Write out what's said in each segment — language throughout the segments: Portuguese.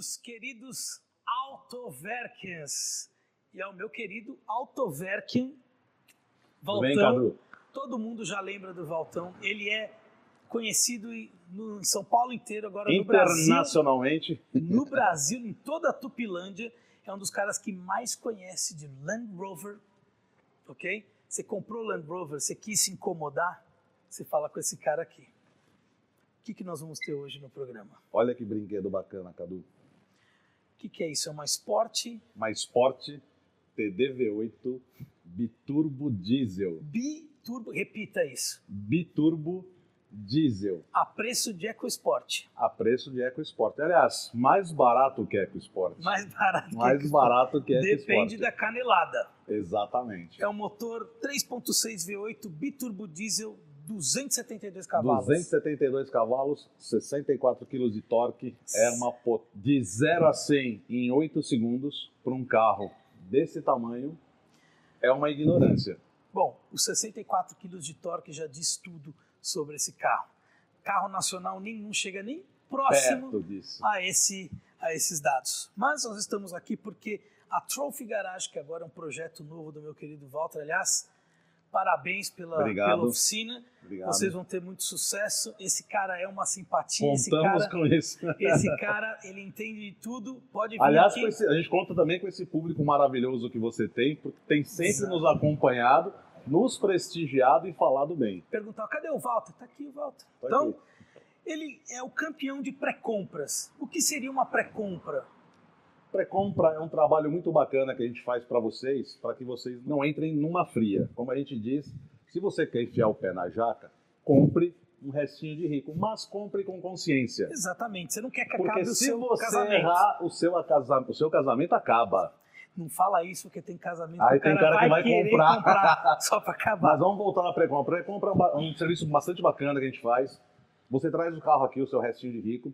bem-vindos, queridos Autoverkens. E ao meu querido Autoverken bem, Valtão. Cadu? Todo mundo já lembra do Valtão. Ele é conhecido em São Paulo inteiro, agora no Brasil. Internacionalmente, No Brasil, em toda a Tupilândia, é um dos caras que mais conhece de Land Rover, ok? Você comprou Land Rover, você quis se incomodar, você fala com esse cara aqui. O que, que nós vamos ter hoje no programa? olha que brinquedo bacana, Cadu. O que, que é isso? É uma Sport Uma Sport TDV8 biturbo diesel. biturbo. Repita isso. Biturbo diesel. A preço de EcoSport. A preço de EcoSport. Aliás, mais barato que EcoSport. Mais barato. Mais que barato que EcoSport. Depende da canelada. Exatamente. É um motor 3.6 V8 biturbo diesel, 272 cavalos. 272 cavalos, 64 kg de torque. É uma pot... de 0 a 100 em 8 segundos para um carro desse tamanho. É uma ignorância. Bom, os 64 quilos de torque já diz tudo sobre esse carro. Carro nacional nenhum chega nem próximo a, esse, a esses dados. Mas nós estamos aqui porque a Trophy Garage, que agora é um projeto novo do meu querido Walter, aliás, parabéns pela, pela oficina. Obrigado. Vocês vão ter muito sucesso. Esse cara é uma simpatia. Esse Contamos cara, com isso. esse cara, ele entende de tudo. Pode vir Aliás, aqui. esse- a gente conta também com esse público maravilhoso que você tem, porque tem sempre Exato. nos acompanhado, nos prestigiado e falado bem. perguntar, cadê o Walter? Tá aqui o Walter. Tá então, aqui. ele é o campeão de pré-compras. O que seria uma pré-compra? Pré-compra é um trabalho muito bacana que a gente faz para vocês, para que vocês não entrem numa fria. Como a gente diz, se você quer enfiar o pé na jaca, compre um restinho de rico, mas compre com consciência. Exatamente. Você não quer que Porque acabe o se seu você casamento. errar, o seu, casa- o seu casamento acaba. Não fala isso porque tem casamento Aí tem cara que vai querer comprar. só para acabar. Mas vamos voltar na pré-compra. Pré-compra é um serviço bastante bacana que a gente faz. Você traz o carro aqui, o seu restinho de rico.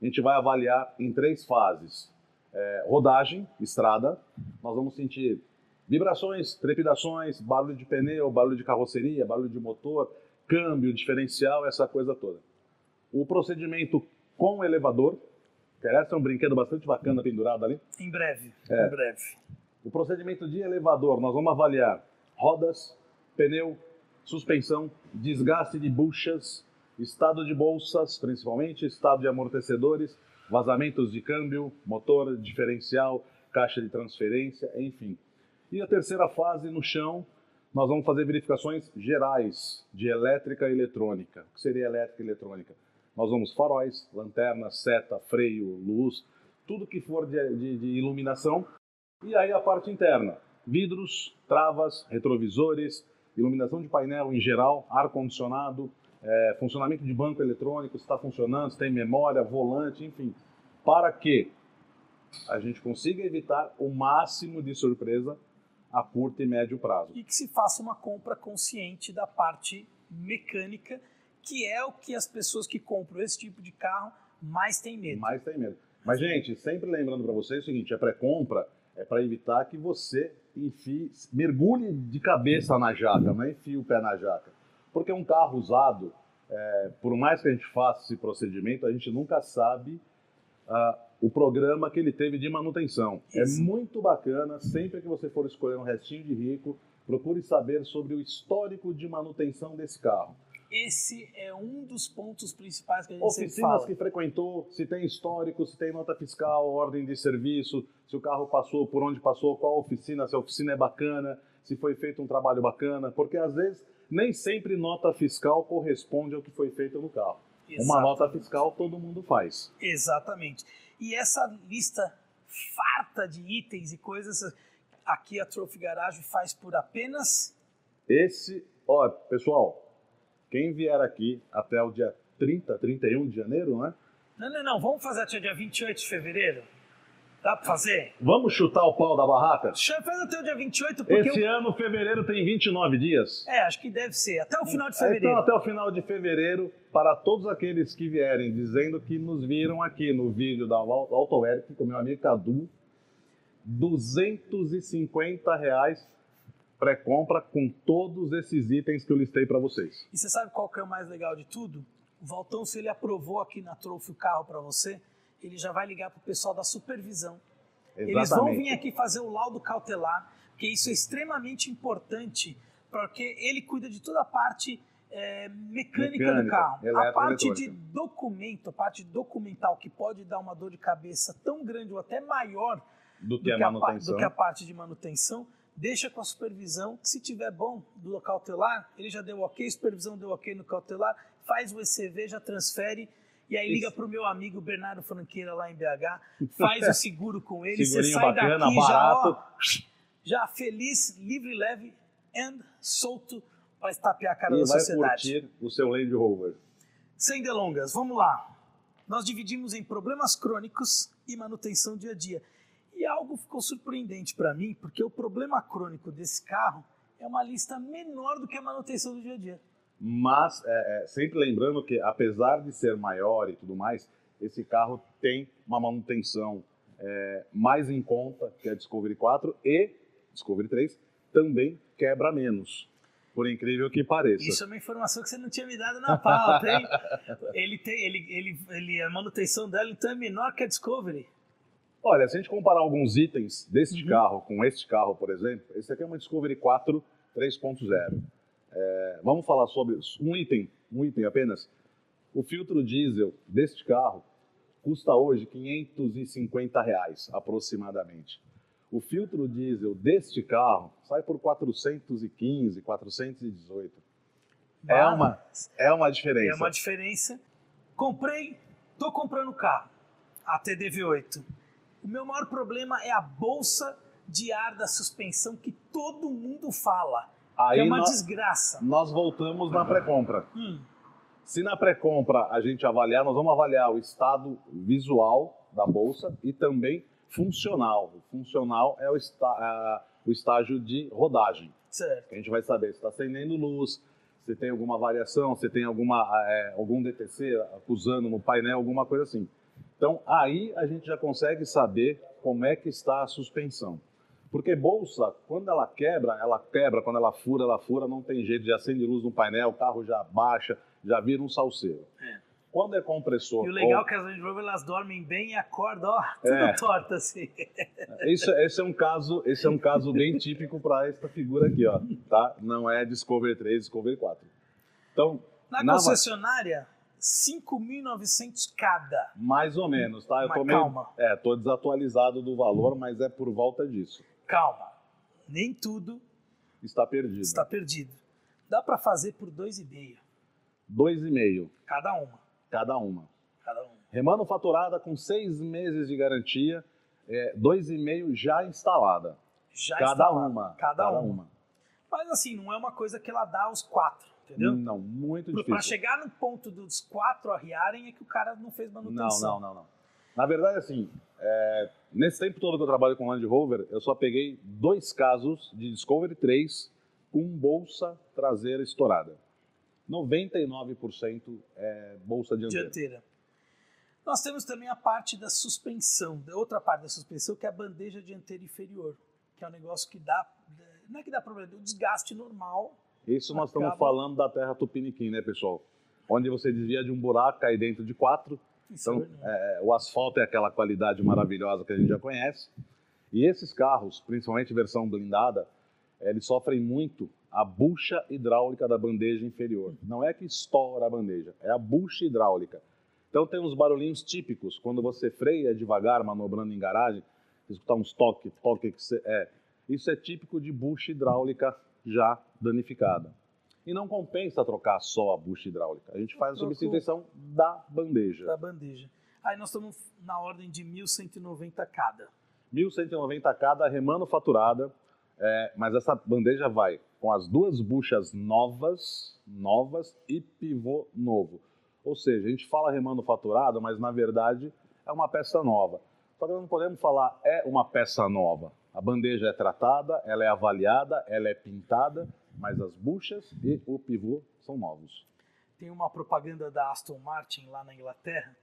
A gente vai avaliar em três fases. É, rodagem, estrada. Nós vamos sentir vibrações, trepidações, barulho de pneu, barulho de carroceria, barulho de motor, câmbio, diferencial, essa coisa toda. O procedimento com o elevador, que é um brinquedo bastante bacana pendurado ali. Em breve. É. Em breve. O procedimento de elevador, nós vamos avaliar rodas, pneu, suspensão, desgaste de buchas, estado de bolsas, principalmente, estado de amortecedores, vazamentos de câmbio, motor, diferencial, caixa de transferência, enfim. E a terceira fase, no chão, nós vamos fazer verificações gerais de elétrica e eletrônica. O que seria elétrica e eletrônica? Nós vamos faróis, lanterna, seta, freio, luz, tudo que for de, de- de iluminação e aí a parte interna, vidros, travas, retrovisores, iluminação de painel em geral, ar-condicionado, eh, funcionamento de banco eletrônico, se está funcionando, se tem memória, volante, enfim. Para que a gente consiga evitar o máximo de surpresa a curto e médio prazo. E que se faça uma compra consciente da parte mecânica, que é o que as pessoas que compram esse tipo de carro mais têm medo. Mais tem medo. Mas, gente, sempre lembrando para vocês o seguinte: a pré-compra é para evitar que você enfie, mergulhe de cabeça na jaca, não enfie o pé na jaca. Porque um carro usado, é, por mais que a gente faça esse procedimento, a gente nunca sabe ah, o programa que ele teve de manutenção. Isso. É muito bacana, sempre que você for escolher um restinho de rico, procure saber sobre o histórico de manutenção desse carro. Esse é um dos pontos principais que a gente sempre Oficinas fala. que frequentou, se tem histórico, se tem nota fiscal, ordem de serviço, se o carro passou, por onde passou, qual oficina, se a oficina é bacana, se foi feito um trabalho bacana, porque às vezes nem sempre nota fiscal corresponde ao que foi feito no carro. Uma Exato. nota fiscal todo mundo faz. Exatamente. E essa lista farta de itens e coisas, aqui a Trophy Garage faz por apenas Esse, ó, pessoal, quem vier aqui até o dia 30, 31 de janeiro, né? Não, não, não. Vamos fazer até o dia 28 de fevereiro? Dá pra fazer? Vamos chutar o pau da barraca? Fazer até o dia 28, porque. Esse eu... ano, fevereiro, tem 29 dias. É, acho que deve ser. Até o final de Então, fevereiro. até o final de fevereiro, para todos aqueles que vierem dizendo que nos viram aqui no vídeo da Auto- AutoEric com meu amigo Cadu, 250 reais pré-compra com todos esses itens que eu listei para vocês. E você sabe qual que é o mais legal de tudo? O Valtão, se ele aprovou aqui na Trophy o carro para você, ele já vai ligar para o pessoal da supervisão. Exatamente. Eles vão vir aqui fazer o laudo cautelar, porque isso é extremamente importante, porque ele cuida de toda a parte é, mecânica, Mecânica, do carro. A parte de documento, a parte documental que pode dar uma dor de cabeça tão grande ou até maior Do do que a que a, manutenção. do que a parte de manutenção, deixa com a supervisão, que se tiver bom do cautelar, ele já deu ok, a supervisão deu ok no cautelar, faz o ECV, já transfere, e aí liga Isso. para o meu amigo Bernardo Franqueira lá em BH, faz o seguro com ele, você sai bacana, daqui barato. já, ó, já feliz, livre, leve and solto para estapear a cara E da vai sociedade. curtir o seu Land Rover. Sem delongas, vamos lá. Nós dividimos em problemas crônicos e manutenção dia a dia. E algo ficou surpreendente para mim, porque o problema crônico desse carro é uma lista menor do que a manutenção do dia a dia. Mas é, é, sempre lembrando que, apesar de ser maior e tudo mais, esse carro tem uma manutenção é, mais em conta que a Discovery 4 e Discovery 3 também quebra menos, por incrível que pareça. Isso é uma informação que você não tinha me dado na pauta, hein? ele tem, ele, ele, ele, a manutenção dela então é menor que a Discovery. Olha, se a gente comparar alguns itens deste Uhum. carro com este carro, por exemplo, esse aqui é uma Discovery 4 3.0. É, vamos falar sobre um item, um item apenas. O filtro diesel deste carro custa hoje 550 reais aproximadamente. O filtro diesel deste carro sai por 415, 418. É uma, é uma diferença. É uma diferença. Comprei, tô comprando o carro, a TDV8. O meu maior problema é a bolsa de ar da suspensão que todo mundo fala. Aí que é uma nós, desgraça. nós voltamos na pré-compra. Hum, Se na pré-compra a gente avaliar, nós vamos avaliar o estado visual da bolsa e também funcional. O funcional é o, esta- a- o estágio de rodagem. certo. que A gente vai saber se está acendendo luz, se tem alguma variação, se tem alguma, é, algum DTC acusando no painel, alguma coisa assim. Então aí a gente já consegue saber como é que está a suspensão. Porque bolsa, quando ela quebra, ela quebra, quando ela fura, ela fura, não tem jeito, já acende luz no painel, o carro já baixa, já vira um salseiro. É. Quando é compressor. E o legal ou- é que as Range Rover elas dormem bem e acordam, ó, tudo É. torto assim. Isso, esse é um caso, esse é um caso bem típico para esta figura aqui, ó, tá? Não é Discovery 3, Discovery 4. Então, Na Na- concessionária, 5.900 cada. mais ou menos, tá? Eu Mas tô meio, calma. é, tô desatualizado do valor, mas é por volta disso. Calma, nem tudo Está perdido. está perdido. Dá para fazer por 2,5 Dois e meio cada uma. cada uma. Cada uma. Remanufaturada com seis meses de garantia, é, dois e meio já instalada. Já cada instalado. uma. Cada, uma. Mas assim, não é uma coisa que ela dá aos quatro, entendeu? Não, muito Para difícil. chegar no ponto dos quatro arriarem é que o cara não fez Não, manutenção. não, não, não. Na verdade, assim, é, nesse tempo todo que eu trabalho com Land Rover, eu só peguei dois casos de Discovery 3 com bolsa traseira estourada. 99% é bolsa dianteira. Dianteira. Nós temos também a parte da suspensão, outra parte da suspensão que é a bandeja dianteira inferior, que é um negócio que dá, não é que dá problema, é o desgaste normal. Isso nós estamos Acaba- falando da terra tupiniquim, né, pessoal? Onde você desvia de um buraco, cai dentro de quatro. Então, verdade. é, o asfalto é aquela qualidade maravilhosa que a gente já conhece. E esses carros, principalmente versão blindada, eles sofrem muito a bucha hidráulica da bandeja inferior. Não é que estoura a bandeja, é a bucha hidráulica. Então tem uns barulhinhos típicos quando você freia devagar, manobrando em garagem, você escutar uns toque, toque que você, é. Isso é típico de bucha hidráulica já danificada. E não compensa trocar só a bucha hidráulica. A gente faz a substituição da bandeja. da bandeja. Aí nós estamos na ordem de 1.190 cada. 1.190 cada remanufaturada, é, mas essa bandeja vai com as duas buchas novas, novas e pivô novo. Ou seja, a gente fala remanufaturado, mas na verdade é uma peça nova. Só que nós não podemos falar é uma peça nova. A bandeja é tratada, ela é avaliada, ela é pintada, mas as buchas e o pivô são novos. Tem uma propaganda da Aston Martin lá na Inglaterra,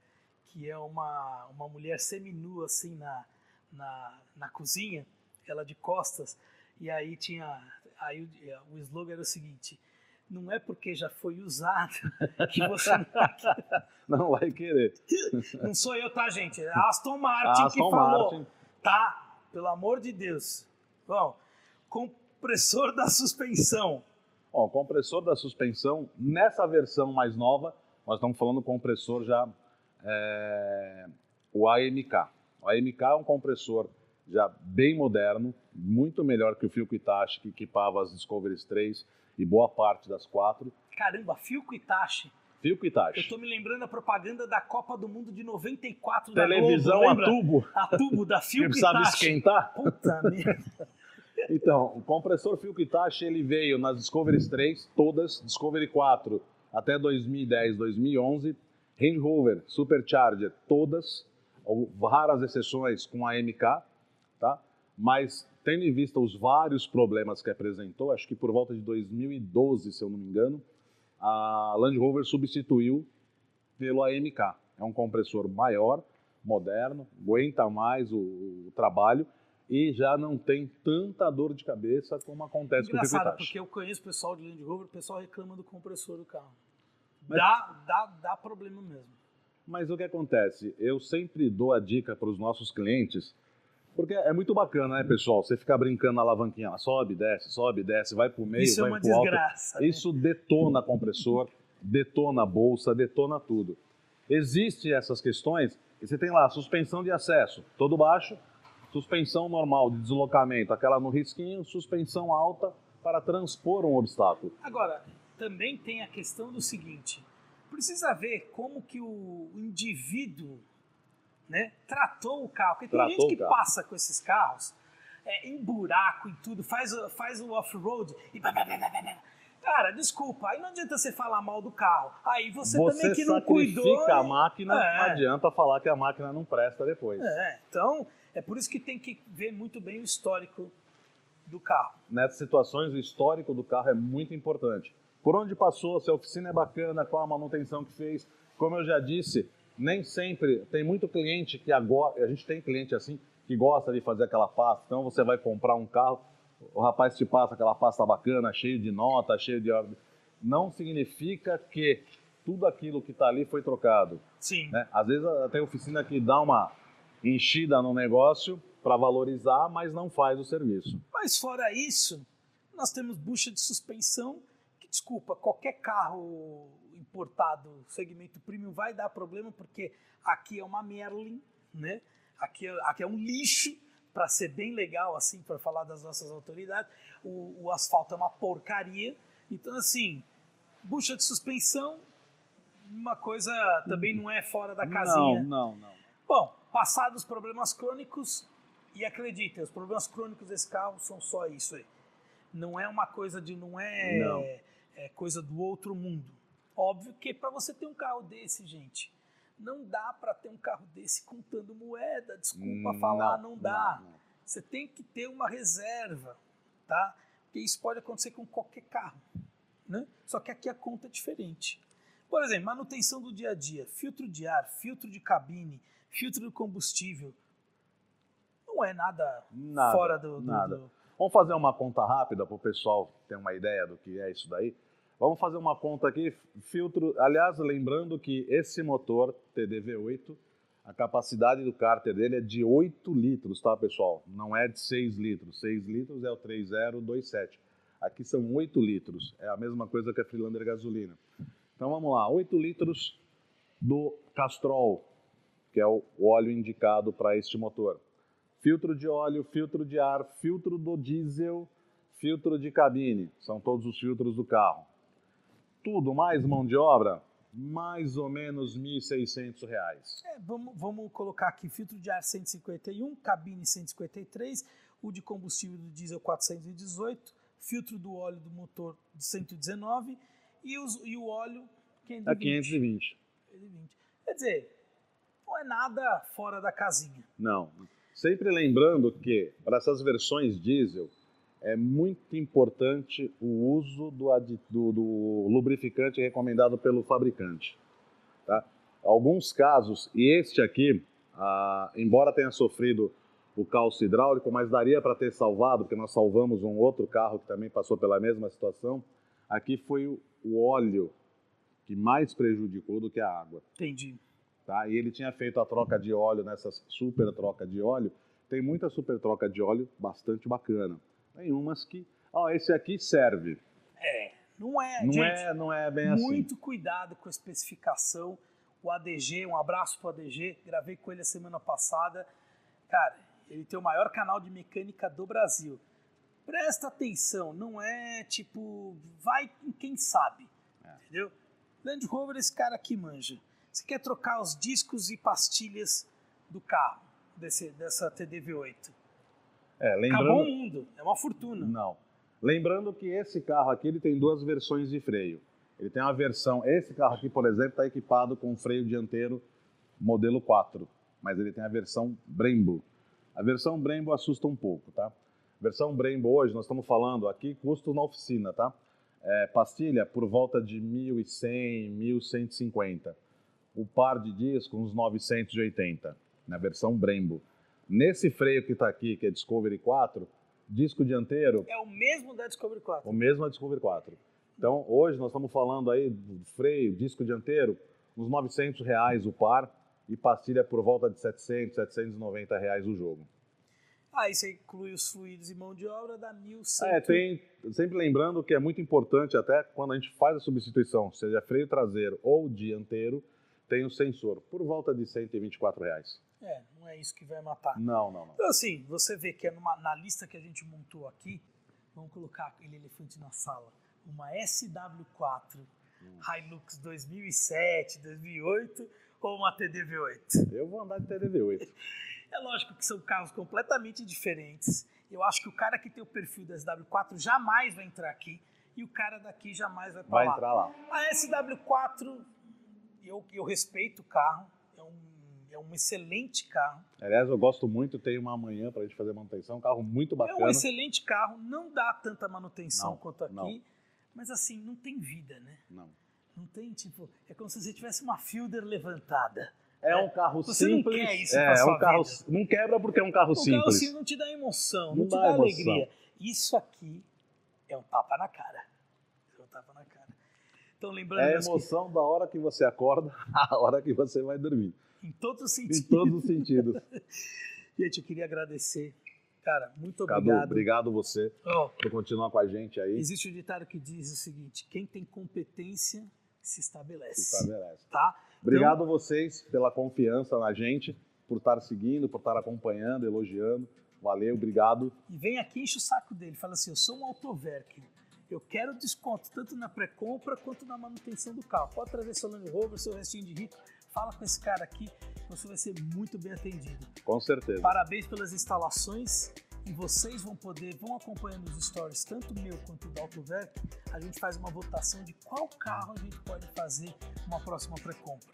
que é uma, uma mulher seminua assim na, na, na cozinha, ela de costas, e aí tinha. Aí o, o slogan era o seguinte: não é porque já foi usado que você não, não vai querer. Não sou eu, tá, gente? É Aston Martin Aston que falou. Martin. Tá, pelo amor de Deus. Bom, compressor da suspensão. Bom, compressor da suspensão, nessa versão mais nova, nós estamos falando compressor já, é, o AMK. O AMK é um compressor já bem moderno, muito melhor que o Filco Itachi, que equipava as Discovery 3 e boa parte das quatro. Caramba, Filco Itachi. Filco Itachi. Eu tô me lembrando da propaganda da Copa do Mundo de 94 Televisão da Globo, a tubo. A tubo da Filco que precisava esquentar. Puta merda. Então, o compressor Itachi, ele veio nas Discovery 3, todas, Discovery 4 até 2010, 2011, Range Rover, Supercharger, todas, raras exceções com a MK, tá? Mas tendo em vista os vários problemas que apresentou, acho que por volta de 2012, se eu não me engano, a Land Rover substituiu pelo AMK. É um compressor maior, moderno, aguenta mais o, o trabalho e já não tem tanta dor de cabeça como acontece Engraçado, com o Engraçado, porque eu conheço o pessoal de Land Rover, o pessoal reclama do compressor do carro. Mas, dá, dá, dá problema mesmo. Mas o que acontece? Eu sempre dou a dica para os nossos clientes, porque é muito bacana, né, pessoal? Você ficar brincando na alavanquinha, ela sobe, desce, sobe, desce, vai para o meio, Isso vai é uma pro alto. desgraça. Né? Isso detona compressor, detona a bolsa, detona tudo. Existem essas questões, e você tem lá suspensão de acesso, todo baixo, suspensão normal de deslocamento, aquela no risquinho, suspensão alta para transpor um obstáculo. Agora, também tem a questão do seguinte: precisa ver como que o indivíduo né, tratou o carro. Porque tem gente que passa com esses carros é, em buraco e tudo, faz, faz o off-road e. Cara, desculpa, aí não adianta você falar mal do carro. Aí você, você também que não cuidou. Você a máquina, é. não adianta falar que a máquina não presta depois. É, então é por isso que tem que ver muito bem o histórico do carro. Nessas situações, o histórico do carro é muito importante. Por onde passou, se a oficina é bacana, qual a manutenção que fez. Como eu já disse, nem sempre tem muito cliente que agora, a gente tem cliente assim que gosta de fazer aquela pasta. Então você vai comprar um carro, o rapaz te passa aquela pasta bacana, cheio de nota, cheio de ordem. Não significa que tudo aquilo que está ali foi trocado. Sim. Né? Às vezes tem oficina que dá uma enchida no negócio para valorizar, mas não faz o serviço. Mas fora isso, nós temos bucha de suspensão, que desculpa, qualquer carro importado segmento premium vai dar problema, porque aqui é uma Merlin, né? Aqui é, aqui é um lixo, para ser bem legal, assim, para falar das nossas autoridades. O, o asfalto é uma porcaria. Então, assim, bucha de suspensão, uma coisa também não é fora da casinha. Não, não, não. Bom, passados os problemas crônicos, e acreditem, os problemas crônicos desse carro são só isso aí. Não é uma coisa de. não é, não. é coisa do outro mundo. Óbvio que para você ter um carro desse, gente, não dá para ter um carro desse contando moeda. Desculpa hum, falar, não, não dá. Não, não. Você tem que ter uma reserva, tá? Porque isso pode acontecer com qualquer carro, né? Só que aqui a conta é diferente. Por exemplo, manutenção do dia a dia, filtro de ar, filtro de cabine, filtro de combustível. Não é nada, nada fora do, do, nada. do... Vamos fazer uma conta rápida para o pessoal ter uma ideia do que é isso daí. Vamos fazer uma conta aqui. Filtro, aliás, lembrando que esse motor TDV8, a capacidade do cárter dele é de 8 litros, tá, pessoal? Não é de 6 litros. 6 litros é o 3027. Aqui são 8 litros. É a mesma coisa que a Freelander gasolina. Então vamos lá, 8 litros do Castrol, que é o óleo indicado para este motor. Filtro de óleo, filtro de ar, filtro do diesel, filtro de cabine, são todos os filtros do carro. Tudo mais mão de obra, mais ou menos R$ 1.600. É, vamos, vamos colocar aqui filtro de ar 151, cabine 153, o de combustível do diesel 418, filtro do óleo do motor de 119 e, os, e o óleo 520. A 520. 520. Quer dizer, não é nada fora da casinha. Não. Sempre lembrando que, para essas versões diesel, é muito importante o uso do, do, do lubrificante recomendado pelo fabricante. Tá? Alguns casos, e este aqui, ah, embora tenha sofrido o calço hidráulico, mas daria para ter salvado, porque nós salvamos um outro carro que também passou pela mesma situação. aqui foi o, o óleo que mais prejudicou do que a água. Entendi. Tá? E ele tinha feito a troca de óleo nessas super troca de óleo. Tem muita super troca de óleo bastante bacana. Tem umas que, ó, esse aqui serve. É, não é, Não gente, é, não é bem assim. muito cuidado com a especificação. O ADG, um abraço pro ADG, gravei com ele a semana passada. Cara, ele tem o maior canal de mecânica do Brasil. Presta atenção, não é tipo, vai em quem sabe, É. entendeu? Land Rover, esse cara aqui manja. Você quer trocar os discos e pastilhas do carro, desse, dessa TDV8. É, Acabou o lembrando, mundo, é uma fortuna. Não. Lembrando que esse carro aqui ele tem duas versões de freio. Ele tem uma versão, esse carro aqui, por exemplo, está equipado com freio dianteiro modelo 4, mas ele tem a versão Brembo. A versão Brembo assusta um pouco, tá? Versão Brembo hoje, nós estamos falando aqui custo na oficina, tá? É, pastilha por volta de 1.100, 1.150. O par de disco uns 980, na versão Brembo. Nesse freio que está aqui, que é Discovery 4, disco dianteiro, É o mesmo da Discovery 4. o mesmo é Discovery 4. Então, hoje nós estamos falando aí do freio, disco dianteiro, uns 900 reais o par e pastilha por volta de 700, 790 reais o jogo. Aí você inclui os fluidos e mão de obra, dá 1.100. É, tem, sempre lembrando que é muito importante até quando a gente faz a substituição, seja freio traseiro ou dianteiro, tem o sensor, por volta de 124 reais. É, não é isso que vai matar. Não, não, não. Então, assim, você vê que é numa- na lista que a gente montou aqui, vamos colocar aquele elefante na sala, uma SW4 Hilux 2007, 2008 ou uma TDV8. Eu vou andar de TDV8. É lógico que são carros completamente diferentes. Eu acho que o cara que tem o perfil da SW4 jamais vai entrar aqui e o cara daqui jamais vai para Vai lá. entrar lá. A SW4, eu, eu respeito o carro, é um, é um excelente carro. Aliás, eu gosto muito, tem uma manhã para a gente fazer manutenção, um carro muito É bacana. um excelente carro, não dá tanta manutenção Não, quanto aqui, não. mas assim, não tem vida, né? Não. Não tem, tipo, é como se você tivesse uma fielder levantada. É um carro Você não simples. quer isso é, é um carro. vida. Não quebra porque é um carro O simples. carro assim não te dá emoção, não, Não te dá dá, alegria. Isso aqui é um tapa na cara. É um tapa na cara. Então, lembrando, É a emoção da hora que você acorda à hora que você vai dormir. que, em todos os Em sentidos. todos os sentidos. Gente, eu queria agradecer. Cara, muito Cadu, obrigado. obrigado você Ó, por continuar com a gente aí. existe um ditado que diz o seguinte: quem tem competência se estabelece. Se estabelece. Tá? Obrigado vocês pela confiança na gente, por estar seguindo, por estar acompanhando, elogiando. Valeu, obrigado. E vem aqui enche o saco dele. Fala assim: eu sou um autoverk. Eu quero desconto tanto na pré-compra quanto na manutenção do carro. Pode trazer seu Land Rover, seu restinho de rico. Fala com esse cara aqui, você vai ser muito bem atendido. Com certeza. Parabéns pelas instalações e vocês vão poder, vão acompanhando os stories, tanto meu quanto do Autoverk. A gente faz uma votação de qual carro a gente pode fazer uma próxima pré-compra.